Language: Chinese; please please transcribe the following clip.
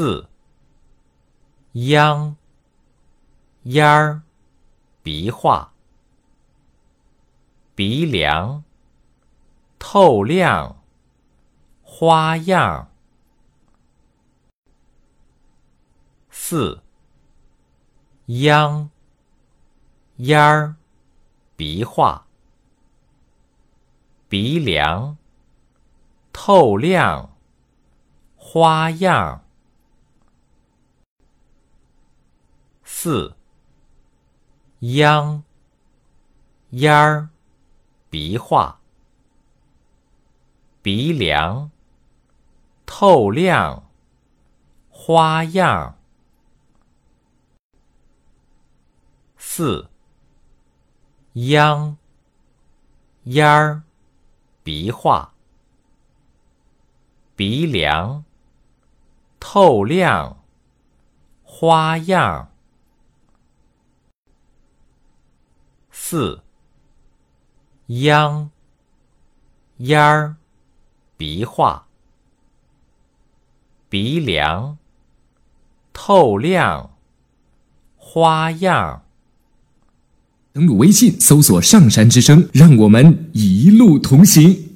四秧烟儿鼻画鼻梁透亮花样四秧烟儿鼻画鼻梁透亮花样四秧烟儿鼻画鼻梁透亮花样四秧烟儿鼻画鼻梁透亮花样四秧烟儿鼻画鼻梁透亮花样登录微信，搜索“上山之声”，让我们一路同行。